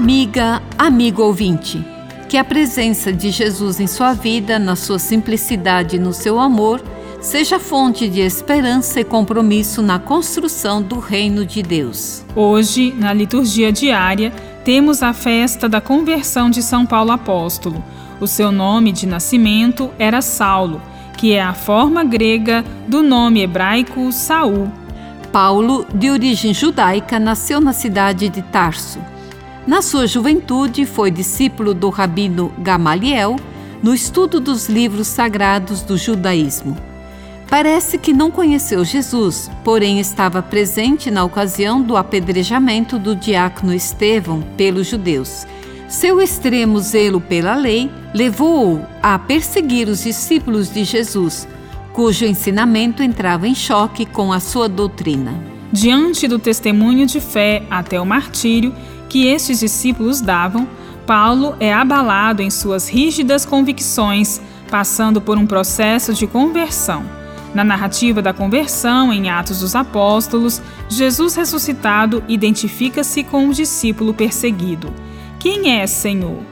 Amiga, amigo ouvinte, que a presença de Jesus em sua vida, na sua simplicidade e no seu amor, seja fonte de esperança e compromisso na construção do reino de Deus. Hoje, na liturgia diária, temos a festa da conversão de São Paulo Apóstolo. O seu nome de nascimento era Saulo, que é a forma grega do nome hebraico Saul. Paulo, de origem judaica, nasceu na cidade de Tarso. Na sua juventude, foi discípulo do rabino Gamaliel no estudo dos livros sagrados do judaísmo. Parece que não conheceu Jesus, porém estava presente na ocasião do apedrejamento do diácono Estevão pelos judeus. Seu extremo zelo pela lei levou-o a perseguir os discípulos de Jesus, cujo ensinamento entrava em choque com a sua doutrina. Diante do testemunho de fé até o martírio que estes discípulos davam, Paulo é abalado em suas rígidas convicções, passando por um processo de conversão. Na narrativa da conversão, em Atos dos Apóstolos, Jesus ressuscitado identifica-se com o discípulo perseguido. Quem é, Senhor?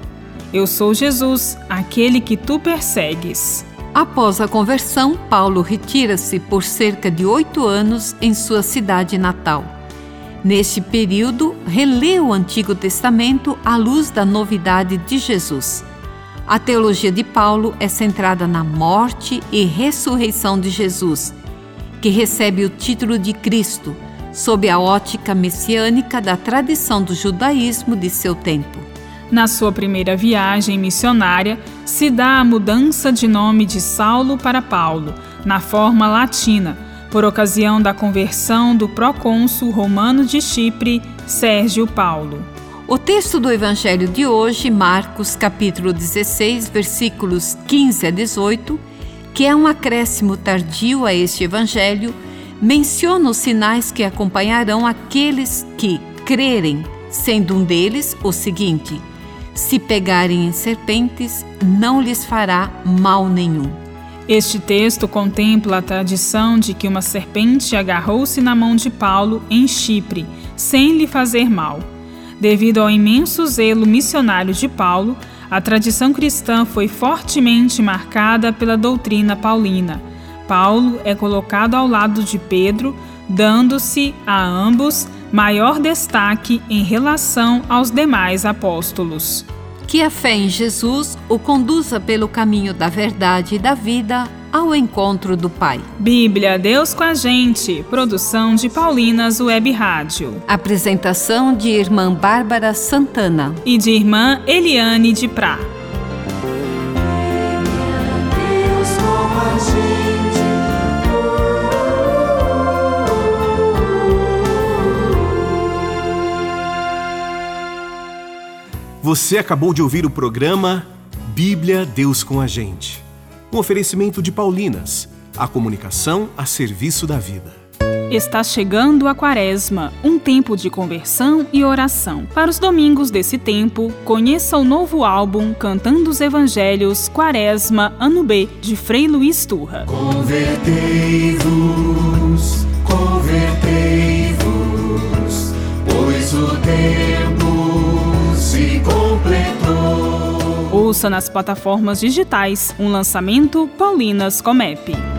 Eu sou Jesus, aquele que tu persegues. Após a conversão, Paulo retira-se por cerca de oito anos em sua cidade natal. Neste período, relê o Antigo Testamento à luz da novidade de Jesus. A teologia de Paulo é centrada na morte e ressurreição de Jesus, que recebe o título de Cristo, sob a ótica messiânica da tradição do judaísmo de seu tempo. Na sua primeira viagem missionária, se dá a mudança de nome de Saulo para Paulo, na forma latina, por ocasião da conversão do procônsul romano de Chipre, Sérgio Paulo. O texto do Evangelho de hoje, Marcos capítulo 16, versículos 15 a 18, que é um acréscimo tardio a este Evangelho, menciona os sinais que acompanharão aqueles que crerem, sendo um deles o seguinte: se pegarem em serpentes, não lhes fará mal nenhum. Este texto contempla a tradição de que uma serpente agarrou-se na mão de Paulo em Chipre, sem lhe fazer mal. Devido ao imenso zelo missionário de Paulo, a tradição cristã foi fortemente marcada pela doutrina paulina. Paulo é colocado ao lado de Pedro, dando-se a ambos maior destaque em relação aos demais apóstolos. Que a fé em Jesus o conduza pelo caminho da verdade e da vida ao encontro do Pai. Bíblia, Deus com a gente. Produção de Paulinas Web Rádio. Apresentação de irmã Bárbara Santana e de irmã Eliane de Prá. Você acabou de ouvir o programa Bíblia Deus com a gente um oferecimento de Paulinas, a comunicação a serviço da vida. Está chegando a Quaresma, um tempo de conversão e oração. Para os domingos desse tempo, conheça o novo álbum Cantando os Evangelhos Quaresma Ano B, de Frei Luiz Turra. Convertei-vos, Ouça nas plataformas digitais um lançamento Paulinas Comep.